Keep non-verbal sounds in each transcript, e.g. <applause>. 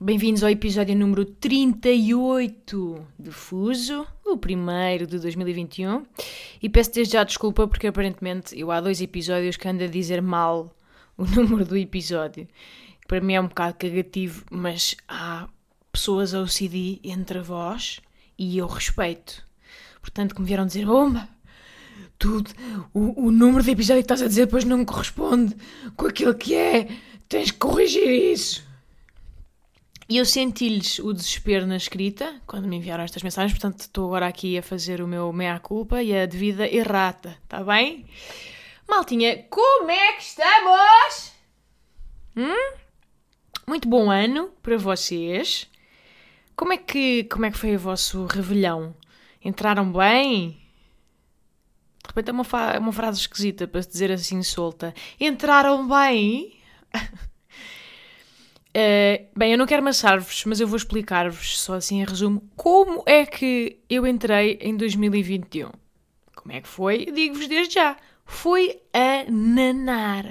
Bem-vindos ao episódio número 38 de Fuso, o primeiro de 2021. E peço desde já desculpa porque aparentemente eu há dois episódios que ando a dizer mal o <laughs> número do episódio. Para mim é um bocado cagativo, mas há pessoas OCD entre vós e eu respeito. Portanto, que me vieram dizer, bomba, tudo, o, o número de episódio que estás a dizer depois não corresponde com aquilo que é. Tens que corrigir isso. E eu senti-lhes o desespero na escrita quando me enviaram estas mensagens, portanto estou agora aqui a fazer o meu meia-culpa e a devida errata, está bem? Maltinha, como é que estamos? Hum? Muito bom ano para vocês. Como é que, como é que foi o vosso revelhão? Entraram bem? De repente é uma, fa- uma frase esquisita para se dizer assim solta. Entraram bem? <laughs> Eh, bem, eu não quero amassar-vos, mas eu vou explicar-vos, só assim em resumo, como é que eu entrei em 2021. Como é que foi? Digo-vos desde já. Foi a nanar.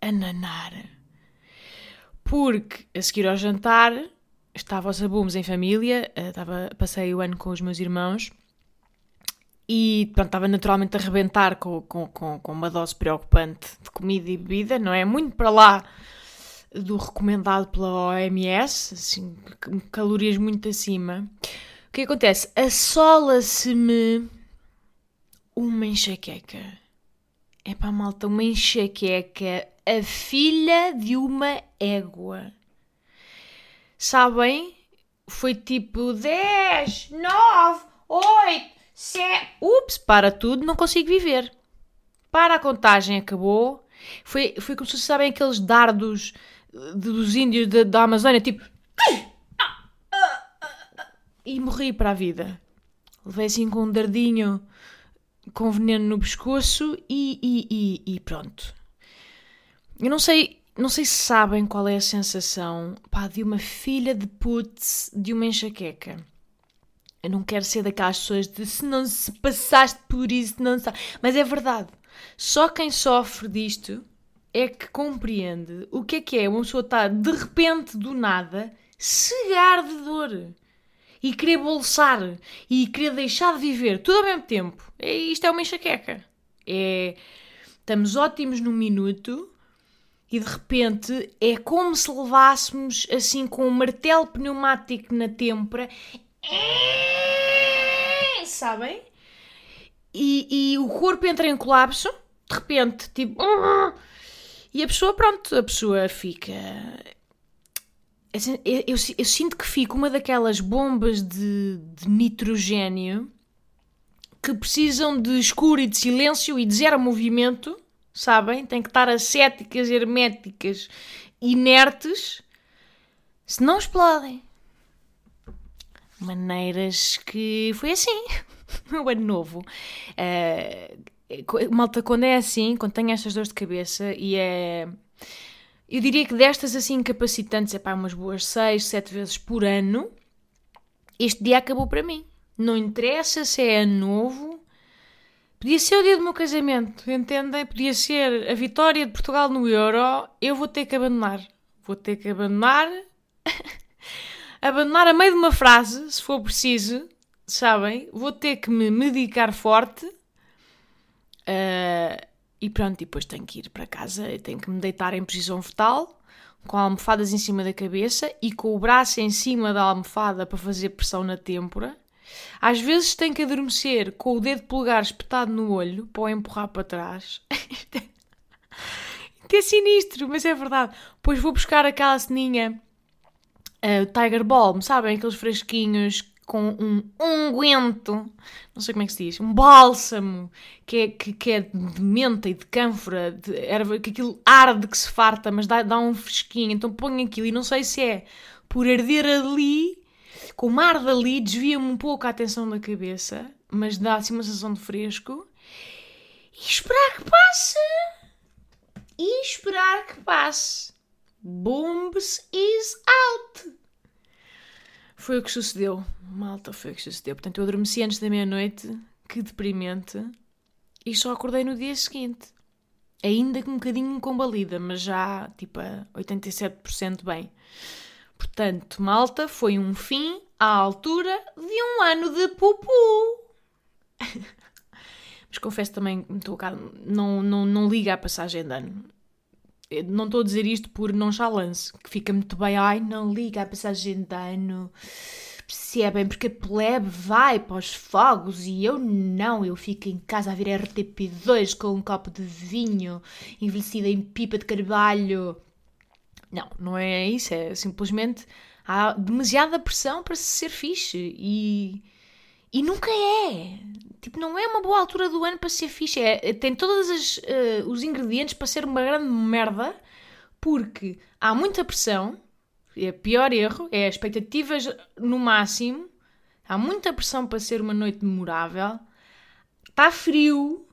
A nanar. Porque a seguir ao jantar estava aos abumos em família, eh, estava, passei o ano com os meus irmãos e pronto, estava naturalmente a arrebentar com, com, com, com uma dose preocupante de comida e bebida, não é? Muito para lá do recomendado pela OMS, assim, calorias muito acima. O que acontece? Assola-se-me uma enxaqueca. É para malta, uma enxaqueca, a filha de uma égua. Sabem? Foi tipo 10, 9, 8, 7. Ups, para tudo, não consigo viver. Para a contagem, acabou. Foi, foi como se sabem, aqueles dardos dos índios da, da Amazónia, tipo. E morri para a vida. Levei assim com um dardinho com veneno no pescoço e, e, e, e pronto. Eu não sei, não sei se sabem qual é a sensação pá, de uma filha de putz de uma enxaqueca. Eu não quero ser daquelas pessoas de se não se passaste por isso, não sabe. Mas é verdade. Só quem sofre disto é que compreende o que é que é uma pessoa estar de repente do nada cegar de dor e querer bolsar e querer deixar de viver tudo ao mesmo tempo. É, isto é uma enxaqueca. É, estamos ótimos num minuto e de repente é como se levássemos assim com um martelo pneumático na têmpora. Sabem? E, e o corpo entra em colapso, de repente, tipo. E a pessoa, pronto, a pessoa fica. Assim, Eu, eu, eu sinto que fico uma daquelas bombas de, de nitrogênio que precisam de escuro e de silêncio e de zero movimento, sabem? Tem que estar ascéticas, herméticas, inertes, se não explodem. Maneiras que foi assim, <laughs> o ano novo. Eh, malta, quando é assim, quando tem estas dores de cabeça e é. Eu diria que destas assim incapacitantes, é pá, umas boas 6, 7 vezes por ano, este dia acabou para mim. Não interessa se é ano novo. Podia ser o dia do meu casamento, entendem? Podia ser a vitória de Portugal no Euro. Eu vou ter que abandonar. Vou ter que abandonar. <laughs> abandonar a meio de uma frase, se for preciso, sabem? Vou ter que me medicar forte. Ah, e pronto, depois tenho que ir para casa, tenho que me deitar em posição fetal, com almofadas em cima da cabeça e com o braço em cima da almofada para fazer pressão na têmpora. Às vezes tenho que adormecer com o dedo polegar espetado no olho para o empurrar para trás. <laughs> Isto é- sinistro, mas é verdade. Depois vou buscar aquela ceninha uh, Tiger Balm, sabem? Aqueles fresquinhos com um unguento, não sei como é que se diz, um bálsamo, que é, que, que é de menta e de cânfora, de erva, que aquilo arde que se farta, mas dá, dá um fresquinho. Então ponho aquilo e não sei se é por arder ali com o mar dali desvia-me um pouco a atenção da cabeça, mas dá assim uma sensação de fresco. E esperar que passe. E esperar que passe. Bombs is out. Foi o que sucedeu. Malta, foi o que sucedeu. Portanto, eu adormeci antes da meia-noite. Que deprimente. E só acordei no dia seguinte. Ainda com um bocadinho combalida, mas já tipo a 87% bem. Portanto, malta, foi um fim à altura de um ano de pupu. <laughs> mas confesso também, estou não, não, não liga a passagem de ano. Eu não estou a dizer isto por nonchalance, que fica muito bem, ai, não liga a passagem de ano percebem? Porque a plebe vai para os fogos e eu não. Eu fico em casa a ver RTP2 com um copo de vinho envelhecido em pipa de carvalho. Não, não é isso. É simplesmente há demasiada pressão para se ser fixe e, e nunca é. Tipo, não é uma boa altura do ano para ser fixe. É, tem todos uh, os ingredientes para ser uma grande merda porque há muita pressão é pior erro, é expectativas no máximo, há muita pressão para ser uma noite memorável, está frio,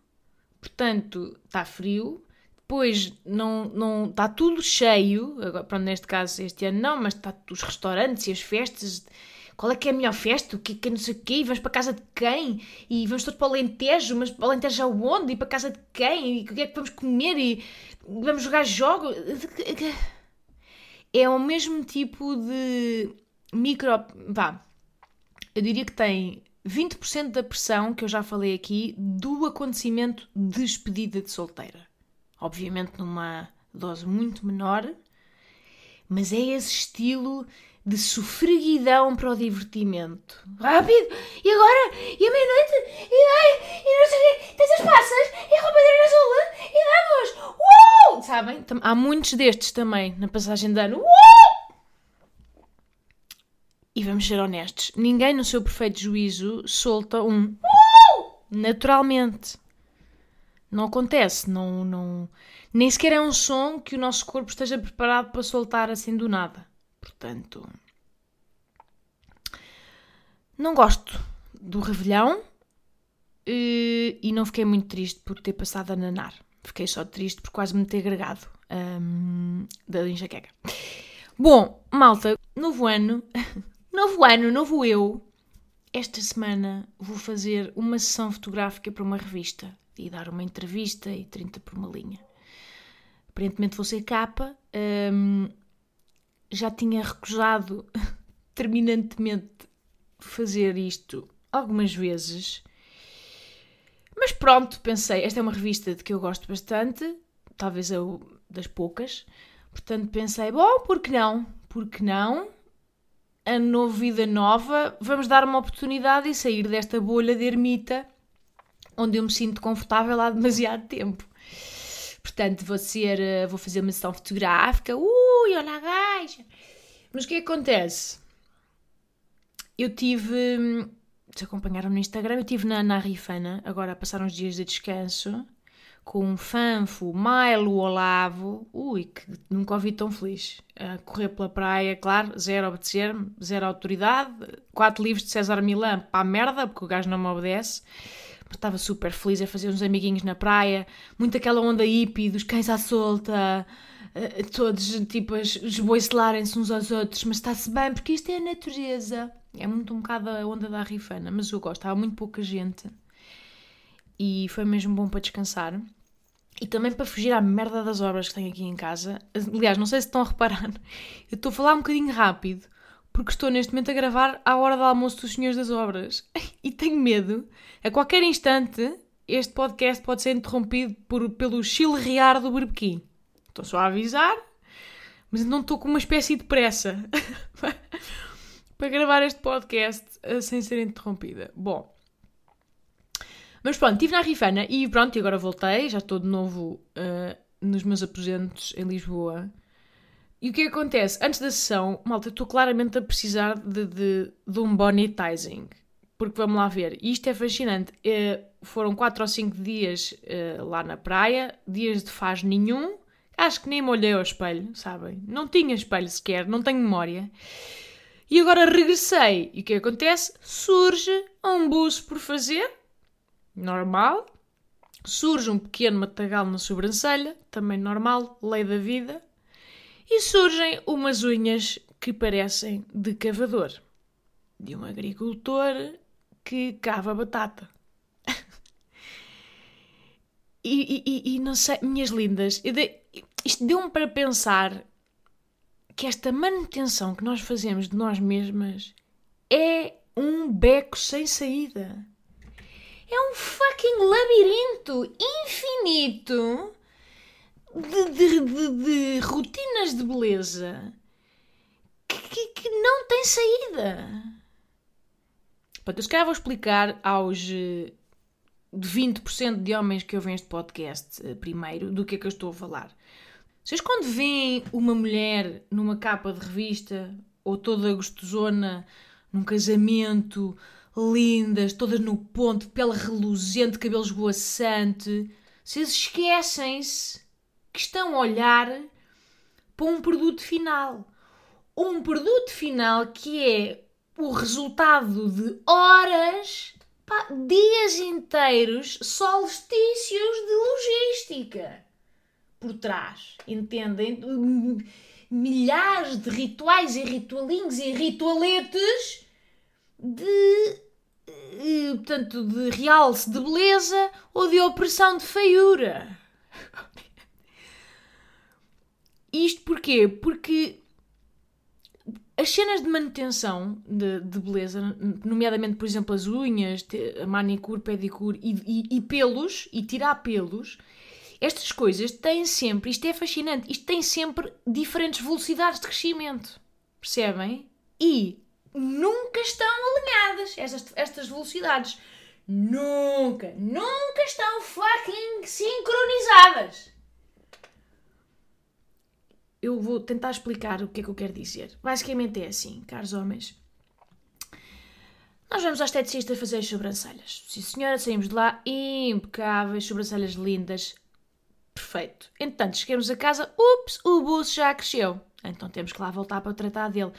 portanto, está frio, depois não, não está tudo cheio, agora, pronto, neste caso este ano não, mas está os restaurantes e as festas, qual é que é a melhor festa, o que que não sei o quê, e vamos para casa de quem, e vamos todos para o Alentejo, mas para o Alentejo aonde, e para casa de quem, e o que é que vamos comer, e vamos jogar jogos é o mesmo tipo de micro. Vá, eu diria que tem 20% da pressão que eu já falei aqui do acontecimento de despedida de solteira. Obviamente numa dose muito menor, mas é esse estilo de sofreguidão para o divertimento. Rápido! E agora? E a meia-noite? E, ai, e não sei o quê. Tens as passas? E a roupa de azul? E vamos! Uou! Sabem? Há muitos destes também na passagem de ano. Uou! E vamos ser honestos. Ninguém no seu perfeito juízo solta um Uou! naturalmente. Não acontece. Não, não... Nem sequer é um som que o nosso corpo esteja preparado para soltar assim do nada. Portanto, não gosto do Revelhão eh, e não fiquei muito triste por ter passado a nanar. Fiquei só triste por quase me ter agregado um, da enxaqueca. Bom, malta, novo ano, <laughs> novo ano, novo eu. Esta semana vou fazer uma sessão fotográfica para uma revista e dar uma entrevista e 30 por uma linha. Aparentemente vou ser capa. Um, já tinha recusado <laughs> terminantemente fazer isto algumas vezes. Mas pronto, pensei, esta é uma revista de que eu gosto bastante, talvez eu das poucas. Portanto, pensei, bom, por que não? Por que não? A vida nova, vamos dar uma oportunidade e sair desta bolha de ermita onde eu me sinto confortável há demasiado tempo. Portanto, vou ser, eh, vou fazer uma sessão fotográfica. Ui, a gaja! Mas o que, é acontece? Eu tive. Se acompanharam no Instagram, eu estive na, na Rifana, agora a passar uns dias de descanso, com o Fanfo, Milo, Olavo. Ui, que nunca ouvi tão feliz. A correr pela praia, claro, zero obedecer-me, zero autoridade. Quatro livros de César Milan para a merda, porque o gajo não me obedece estava super feliz a fazer uns amiguinhos na praia, muito aquela onda hippie dos cães à solta, eh, todos tipo esboicelarem-se uns aos outros, mas está-se bem, porque isto é a natureza. É muito um bocado a onda da rifana, mas eu gosto, estava muito pouca gente e foi mesmo bom para descansar. E também para fugir à merda das obras que tenho aqui em casa. Aliás, não sei se estão a reparar, <laughs> eu estou a falar um bocadinho rápido, porque estou neste momento a gravar à hora do almoço dos Senhores das Obras. <laughs> E tenho medo, a qualquer instante, este podcast pode ser interrompido por, pelo chilrear do berbequim. Estou só a avisar, mas não estou com uma espécie de pressa <laughs> para gravar este podcast uh, sem ser interrompida. Bom, mas pronto, estive na Rifana e pronto, e agora voltei, já estou de novo uh, nos meus aposentos em Lisboa. E o que acontece? Antes da sessão, malta, estou claramente a precisar de, de, de um bonitizing. Porque vamos lá ver, isto é fascinante. Uh, foram 4 ou 5 dias uh, lá na praia, dias de faz nenhum. Acho que nem me olhei ao espelho, sabem? Não tinha espelho sequer, não tenho memória. E agora regressei. E o que acontece? Surge um buço por fazer. Normal. Surge um pequeno matagal na sobrancelha. Também normal. Lei da vida. E surgem umas unhas que parecem de cavador. De um agricultor que cava batata. <laughs> e, e, e, não sei, minhas lindas, isto deu-me para pensar que esta manutenção que nós fazemos de nós mesmas é um beco sem saída. É um fucking labirinto infinito de, de, de, de rotinas de beleza que, que, que, não tem saída. Pronto, eu se calhar vou explicar aos de 20% de homens que ouvem este podcast eh, primeiro do que é que eu estou a falar. Vocês quando veem uma mulher numa capa de revista ou toda gostosona num casamento, lindas, todas no ponto, pele reluzente, cabelo esvoaçante, vocês esquecem-se que estão a olhar para um produto final. Um produto final que é o resultado de horas, pá, dias inteiros, solstícios de logística por trás, entendem? Milhares de rituais e ritualinhos e ritualetes de, eh, portanto, de realce de beleza ou de opressão de feiura. Isto porquê? Porque as cenas de manutenção de, de, beleza, nomeadamente, por exemplo, as unhas, a manicure, pedicure e, e, e pelos, e tirar pelos, estas coisas têm sempre, isto é fascinante, isto tem sempre diferentes velocidades de crescimento. Percebem? E nunca estão alinhadas estas, estas velocidades. Nunca, nunca estão fucking sincronizadas. Eu vou tentar explicar o que é que eu quero dizer. Basicamente é assim, caros homens. Nós vamos ao esteticista fazer as sobrancelhas. Sim, senhora, saímos de lá impecáveis, sobrancelhas lindas, Perfeito. Entretanto, chegamos a casa, ups, o buço já cresceu. Então temos que lá voltar para tratar dele.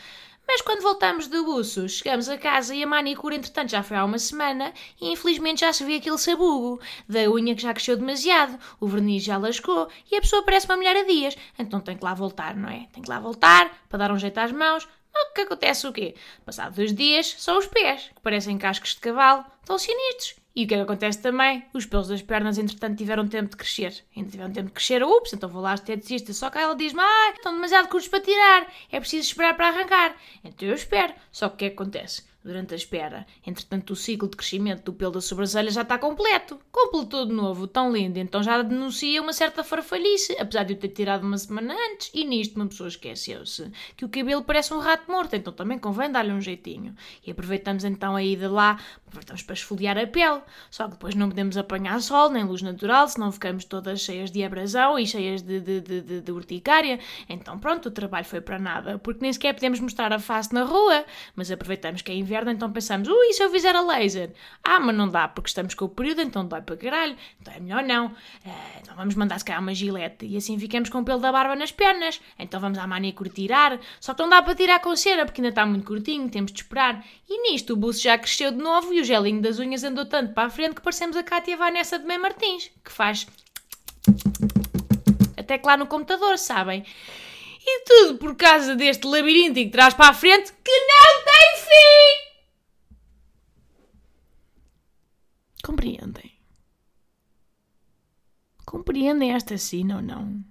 Mas quando voltamos do buço, chegamos a casa e a manicure, entretanto, já foi há uma semana e infelizmente já se vê aquele sabugo da unha que já cresceu demasiado, o verniz já lascou e a pessoa parece uma mulher a dias. Então tem que lá voltar, não é? Tem que lá voltar para dar um jeito às mãos. O que acontece o quê? Passado dois dias, são os pés, que parecem cascos de cavalo, estão sinistros. E o que é que acontece também? Os pelos das pernas, entretanto, tiveram tempo de crescer. Ainda tiveram tempo de crescer. Ups, então vou lá esteticista. Só que ela diz-me, ah, estão demasiado curtos para tirar. É preciso esperar para arrancar. Então eu espero. Só que o que é que acontece? Durante a espera. Entretanto, o ciclo de crescimento do pelo da sobrancelha já está completo. Completou de novo, tão lindo. Então já denuncia uma certa farfalhice, apesar de eu ter tirado uma semana antes. E nisto uma pessoa esqueceu-se que o cabelo parece um rato morto, então também convém dar-lhe um jeitinho. E aproveitamos então a ida lá, aproveitamos para esfoliar a pele. Só que depois não podemos apanhar sol nem luz natural, senão ficamos todas cheias de abrasão e cheias de, de, de, de, de urticária. Então pronto, o trabalho foi para nada, porque nem sequer podemos mostrar a face na rua, mas aproveitamos que é inverno então pensamos, ui, se eu fizer a laser? Ah, mas não dá, porque estamos com o período, então dói para caralho, então é melhor não. Uh, então vamos mandar se calhar uma gilete e assim ficamos com o pelo da barba nas pernas. Então vamos à manicure tirar, só que não dá para tirar com cera, porque ainda está muito curtinho, temos de esperar. E nisto o buço já cresceu de novo e o gelinho das unhas andou tanto para a frente que parecemos a Cátia Vanessa de Mãe Martins, que faz até que lá no computador, sabem? E tudo por causa deste labirinto que traz para a frente que não tem fim! Compreendem? Compreendem esta cena ou não?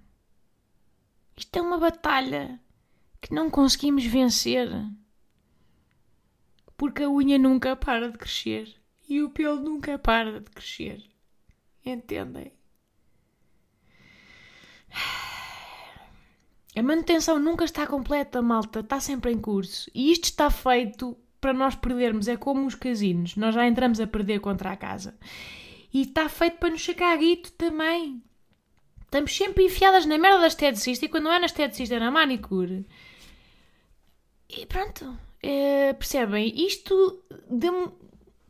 Isto é uma batalha que não conseguimos vencer. Porque a unha nunca para de crescer e o pelo nunca para de crescer. Entendem? A manutenção nunca está completa, malta, está sempre em curso. E isto está feito para nós perdermos. É como os casinos, nós já entramos a perder contra a casa. E está feito para nos chegar guito também. Estamos sempre enfiadas na merda da esteticista e quando não é na esteticista é na manicure. E pronto, é, percebem? Isto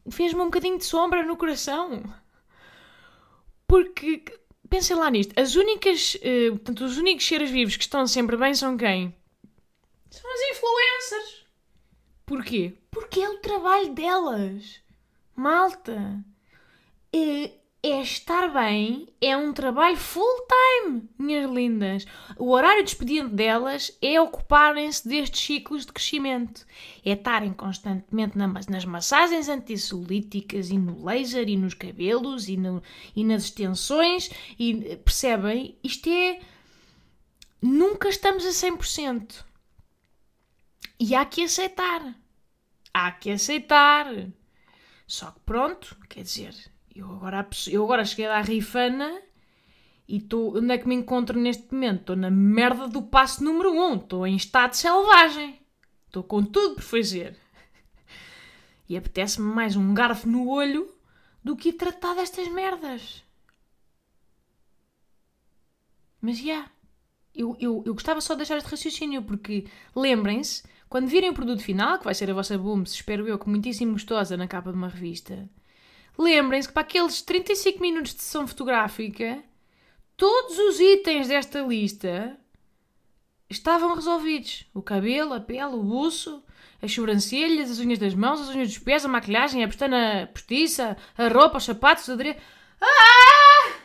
fez-me um bocadinho de sombra no coração. Porque, pensem lá nisto, as únicas, eh, portanto, os únicos seres vivos que estão sempre bem são quem? São as influencers. Porquê? Porque é o trabalho delas. Malta. É, é estar bem, é um trabalho full-time, minhas lindas. O horário de expediente delas é ocuparem-se destes ciclos de crescimento. É estarem constantemente nas massagens antissolíticas e no laser e nos cabelos e, no, e nas extensões. E percebem? Isto é. Nunca estamos a 100%. E há que aceitar. Há que aceitar. Só que pronto, quer dizer, eu agora, eu agora cheguei à rifana e estou. Onde é que me encontro neste momento? Estou na merda do passo número 1. Um. Estou em estado selvagem. Estou com tudo por fazer. E apetece-me mais um garfo no olho do que tratar destas merdas. Mas já. Yeah, eu, eu, eu gostava só de deixar este raciocínio, porque lembrem-se, quando virem o produto final, que vai ser a vossa boom, espero eu, que muitíssimo gostosa na capa de uma revista, lembrem-se que para aqueles 35 minutos de sessão fotográfica, todos os itens desta lista estavam resolvidos. O cabelo, a pele, o buço, as sobrancelhas, as unhas das mãos, as unhas dos pés, a maquilhagem, a pestana postiça, a roupa, os sapatos, os adereços. Ah!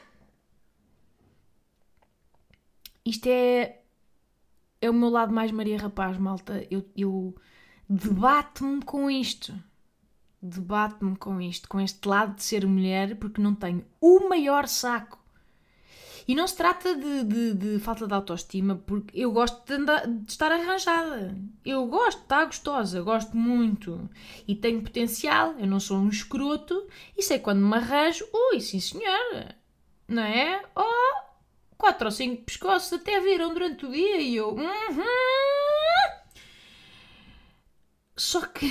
Isto é. É o meu lado mais Maria Rapaz, malta. Eu, eu debato-me com isto debato-me com isto, com este lado de ser mulher, porque não tenho o maior saco. E não se trata de, de, de falta de autoestima, porque eu gosto de, andar, de, estar arranjada. Eu gosto estar gostosa, gosto muito. E tenho potencial, eu não sou um escroto, e sei quando me arranjo, ui, sim senhora, não é? Oh, quatro ou cinco pescoços até viram durante o dia e eu. Uhum. Só que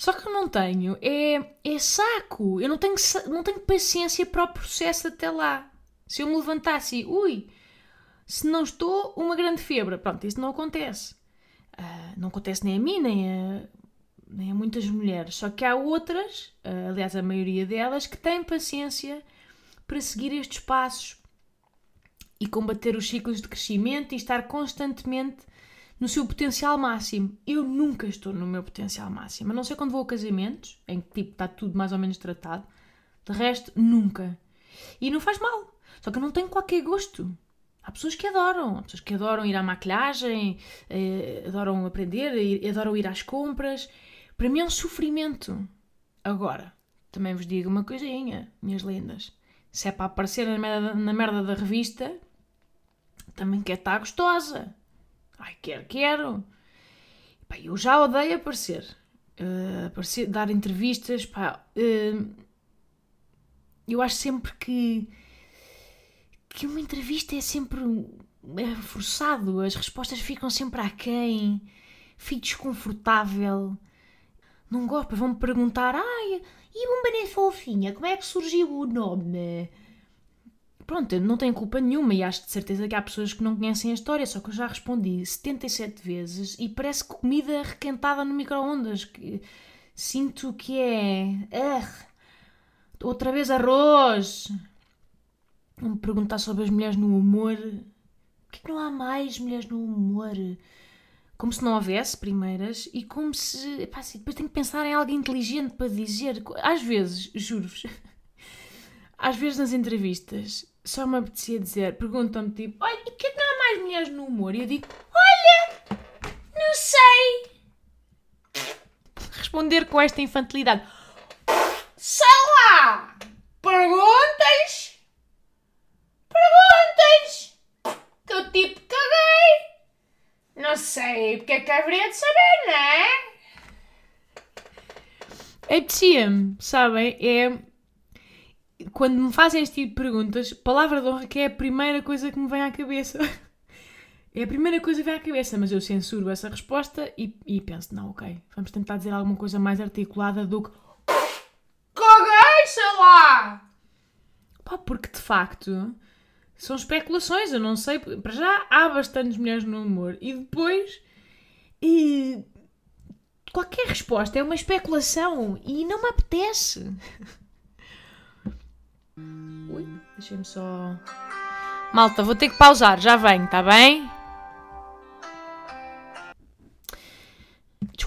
só que eu não tenho, é, é saco. Eu não tenho, não tenho paciência para o processo até lá. Se eu me levantasse ui, se não estou, uma grande febre. Pronto, isso não acontece. Uh, não acontece nem a mim, nem a, nem a muitas mulheres. Só que há outras, uh, aliás, a maioria delas, que têm paciência para seguir estes passos e combater os ciclos de crescimento e estar constantemente no seu potencial máximo. Eu nunca estou no meu potencial máximo. A não ser quando vou a casamentos, em que tipo, está tudo mais ou menos tratado. De resto, nunca. E não faz mal. Só que eu não tenho qualquer gosto. Há pessoas que adoram. Há pessoas que adoram ir à maquilhagem, eh, adoram aprender, adoram ir às compras. Para mim é um sofrimento. Agora, também vos digo uma coisinha, minhas lendas. Se é para aparecer na merda, na merda da revista, também quer estar gostosa. Ai, quero, quero. Pá, eu já odeio aparecer. Uh, aparecer, dar entrevistas, pá. Uh, eu acho sempre que que uma entrevista é sempre é forçado, as respostas ficam sempre aquém, fico desconfortável. Não gosto, vão-me perguntar, ai, e Bomba Fofinha, como é que surgiu o nome? Pronto, eu não tenho culpa nenhuma e acho de certeza que há pessoas que não conhecem a história, só que eu já respondi 77 vezes e parece comida requentada no micro-ondas. Que sinto que é. Uh, outra vez arroz. Me perguntar sobre as mulheres no humor. Por que não há mais mulheres no humor? Como se não houvesse primeiras e como se. Epá, assim, depois tenho que pensar em algo inteligente para dizer. Às vezes, juro-vos, <laughs> às vezes nas entrevistas só me apetecia dizer, perguntam-me tipo, olha, e que não há mais mulheres no humor? E eu digo, olha, não sei. Responder com esta infantilidade, sei lá, perguntas, perguntas, que eu tipo caguei. Não sei porque é que haveria de saber, não é? Apetecia-me, sabem? É quando me fazem este tipo de perguntas, palavra de honra que é a primeira coisa que me vem à cabeça. <laughs> é a primeira coisa que vem à cabeça, mas eu censuro essa resposta e, e penso, não, ok, vamos tentar dizer alguma coisa mais articulada do que Caguei, sei lá! Pá, porque de facto são especulações, eu não sei, para já há bastantes mulheres no humor e depois e qualquer resposta é uma especulação e não me apetece. <laughs> Ui, deixem-me só. Malta, vou ter que pausar, já venho, tá bem?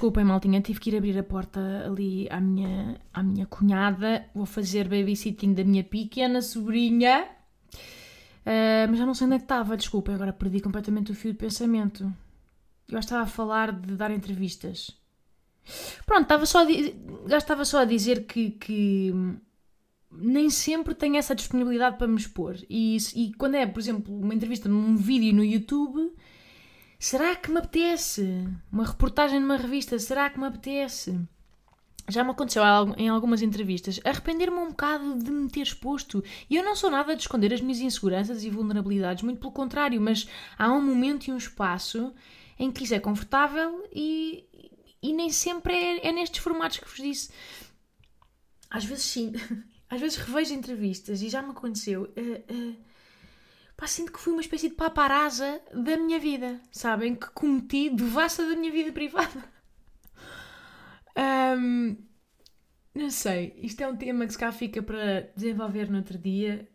desculpem, maltinha, tive que ir abrir a porta ali à minha, à minha cunhada. Vou fazer babysitting da minha pequena sobrinha. Uh, mas já não sei onde é que estava, desculpem, agora perdi completamente o fio de pensamento. Eu estava a falar de dar entrevistas. Pronto, estava só a, já estava só a dizer que, que nem sempre tenho essa disponibilidade para me expor. E, e quando é, por exemplo, uma entrevista num vídeo no YouTube, será que me apetece? Uma reportagem numa revista, será que me apetece? Já me aconteceu em algumas entrevistas arrepender-me um bocado de me ter exposto. E eu não sou nada de esconder as minhas inseguranças e vulnerabilidades, muito pelo contrário, mas há um momento e um espaço em que isso é confortável e, e nem sempre é, é nestes formatos que vos disse. Às vezes sim, <laughs> às vezes revejo entrevistas e já me aconteceu. Uh, uh, pá, sinto que fui uma espécie de paparazza da minha vida, sabem? Que cometi devassa da minha vida privada. <laughs> um, não sei, isto é um tema que se cá fica para desenvolver no outro dia,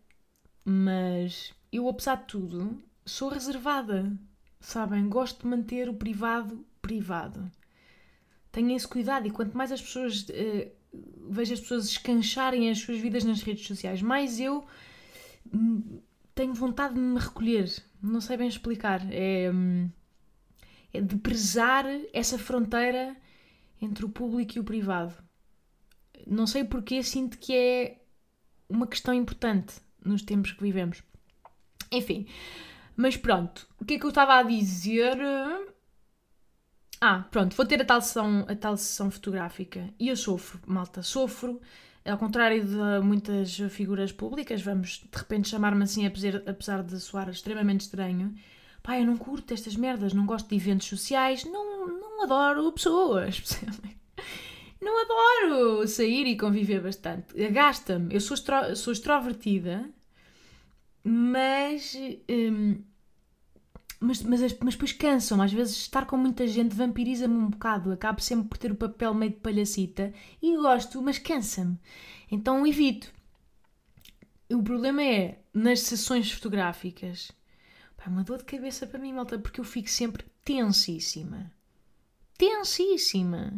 mas eu, apesar de tudo, sou reservada, sabem? Gosto de manter o privado privado. Tenham esse cuidado e quanto mais as pessoas uh, vejo as pessoas escancharem as suas vidas nas redes sociais, mais eu hum, tenho vontade de me recolher. Não sei bem explicar. É, hum, é de prezar essa fronteira entre o público e o privado. Não sei porque sinto que é uma questão importante nos tempos que vivemos. Enfim, mas pronto, o que é que eu estava a dizer? Ah, pronto, vou ter a tal sessão, a tal sessão fotográfica. E eu sofro, malta, sofro. Ao contrário de muitas figuras públicas, vamos de repente chamar-me assim, apesar, de soar extremamente estranho. Pá, eu não curto estas merdas, não gosto de eventos sociais, não, não adoro pessoas? <laughs> Não adoro sair e conviver bastante. Gasta-me. Eu sou, sou extrovertida, mas. Hum, mas, mas, mas depois cansam às vezes estar com muita gente vampiriza-me um bocado, acabo sempre por ter o papel meio de palhacita e gosto, mas cansa-me. Então evito. O problema é nas sessões fotográficas. Pá, é uma dor de cabeça para mim, malta, porque eu fico sempre tensíssima. Tensíssima.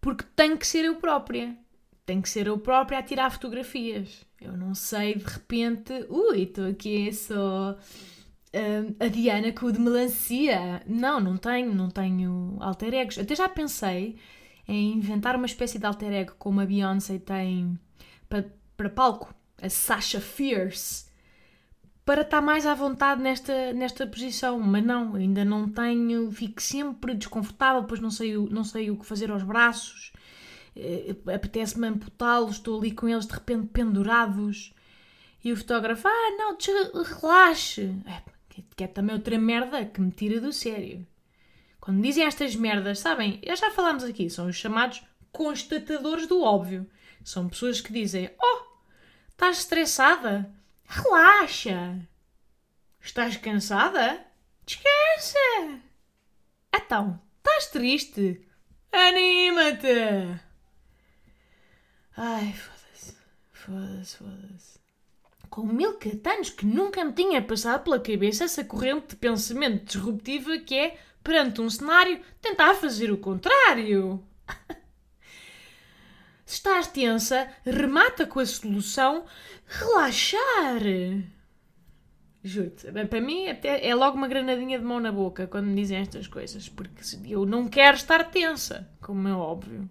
Porque tenho que ser eu própria. Tenho que ser eu própria a tirar fotografias. Eu não sei de repente, ui, estou aqui só uh, a Diana com o de melancia. Não, não tenho, não tenho alter egos. Até já pensei em inventar uma espécie de alter ego como a Beyoncé tem para, para palco, a Sasha Fierce, para estar mais à vontade nesta, nesta posição, mas não, ainda não tenho, fico sempre desconfortável, pois não sei, não sei o que fazer aos braços, uh, apetece-me amputá-los, estou ali com eles de repente pendurados. E o fotógrafo, ah, não, relaxe. É, que é também outra merda que me tira do sério. Quando dizem estas merdas, sabem, já falámos aqui, são os chamados constatadores do óbvio. São pessoas que dizem: Oh, estás estressada? Relaxa. Estás cansada? Descansa. Então, estás triste? Anima-te. Ai, foda-se. Foda-se, foda-se com mil catanos que nunca me tinha passado pela cabeça essa corrente de pensamento disruptiva que é, perante um cenário, tentar fazer o contrário. <laughs> Se estás tensa, remata com a solução relaxar. Juro-te, para mim até é logo uma granadinha de mão na boca quando me dizem estas coisas, porque eu não quero estar tensa, como é óbvio.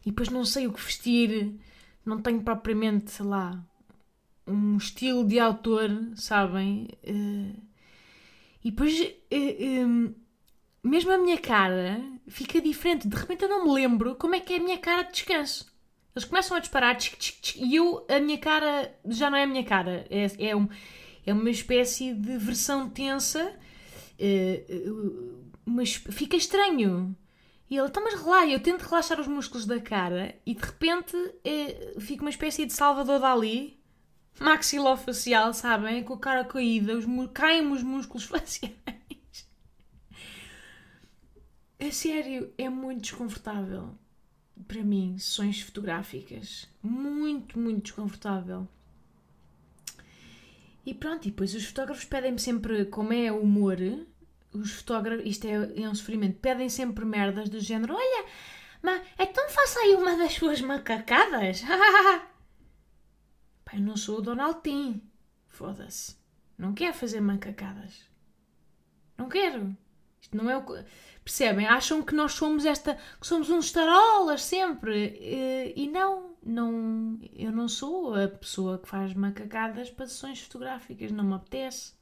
E depois não sei o que vestir, não tenho propriamente, sei lá, um estilo de autor, sabem? Uh, e depois, uh, mesmo a minha cara fica diferente. De repente eu não me lembro como é que é a minha cara de descanso. Eles começam a disparar tchic, tchic, tchic, e eu, a minha cara já não é a minha cara. É, é, um, é uma espécie de versão tensa, mas fica estranho. E ele, então, mas relaxa, eu tento relaxar os músculos da cara e de repente é, fica uma espécie de Salvador Dali, maxilofacial, sabem? Com a cara caída, os, caem os músculos <laughs> faciais. É sério, é muito desconfortável para mim, sessões fotográficas. Muito, muito desconfortável. E pronto, e depois os fotógrafos pedem-me sempre como é o humor, os fotógrafos, isto é, é um sofrimento, pedem sempre merdas do género: Olha, mas então faça aí uma das suas macacadas. <laughs> Pai, eu não sou o Donald Tim. Foda-se. Não quero fazer macacadas. Não quero. Isto não é o que. Percebem? Acham que nós somos esta. que somos uns tarolas sempre. E não, não. Eu não sou a pessoa que faz macacadas para sessões fotográficas. Não me apetece.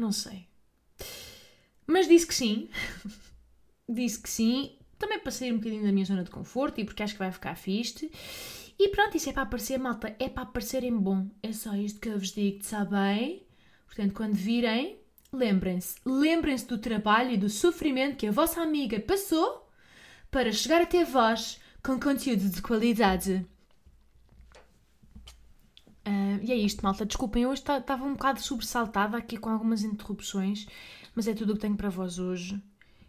Não sei. Mas disse que sim. <laughs> disse que sim. Também para sair um bocadinho da minha zona de conforto e porque acho que vai ficar fixe. E pronto, isso é para aparecer, malta. É para aparecerem bom. É só isto que eu vos digo, sabem? Portanto, quando virem, lembrem-se. Lembrem-se do trabalho e do sofrimento que a vossa amiga passou para chegar até vós com conteúdo de qualidade. Uh, e é isto, malta. Desculpem, hoje estava um bocado sobressaltada aqui com algumas interrupções, mas é tudo o que tenho para vós hoje.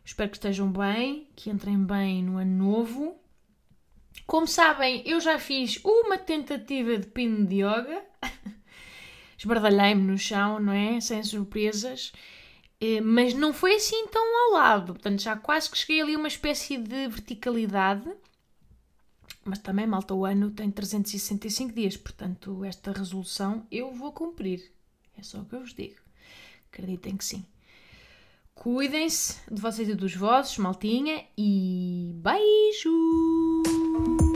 Espero que estejam bem, que entrem bem no ano novo. Como sabem, eu já fiz uma tentativa de pino de yoga. <laughs> Esbardalhei-me no chão, não é? Sem surpresas. Eh, mas não foi assim tão ao lado. Portanto, já quase que cheguei ali a uma espécie de verticalidade. Mas também, malta, o ano tem 365 dias. Portanto, esta resolução eu vou cumprir. É só o que eu vos digo. Acreditem que sim. Cuidem-se de vocês e dos vossos, maltinha, e beijo!